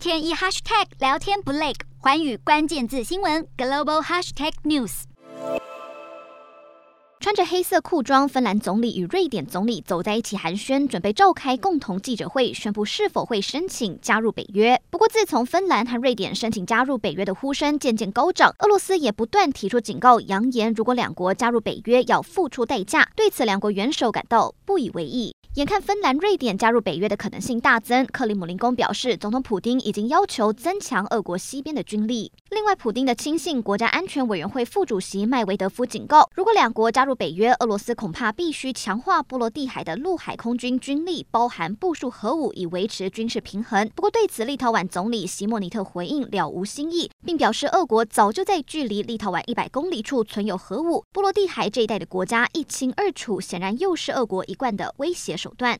天一 hashtag 聊天不累，环宇关键字新闻 global hashtag news。穿着黑色裤装，芬兰总理与瑞典总理走在一起寒暄，准备召开共同记者会，宣布是否会申请加入北约。不过，自从芬兰和瑞典申请加入北约的呼声渐渐高涨，俄罗斯也不断提出警告，扬言如果两国加入北约要付出代价。对此，两国元首感到不以为意。眼看芬兰、瑞典加入北约的可能性大增，克里姆林宫表示，总统普京已经要求增强俄国西边的军力。另外，普丁的亲信、国家安全委员会副主席麦维德夫警告，如果两国加入北约，俄罗斯恐怕必须强化波罗的海的陆海空军军力，包含部署核武，以维持军事平衡。不过，对此，立陶宛总理席莫尼特回应了无新意，并表示，俄国早就在距离立陶宛一百公里处存有核武，波罗的海这一带的国家一清二楚，显然又是俄国一贯的威胁手段。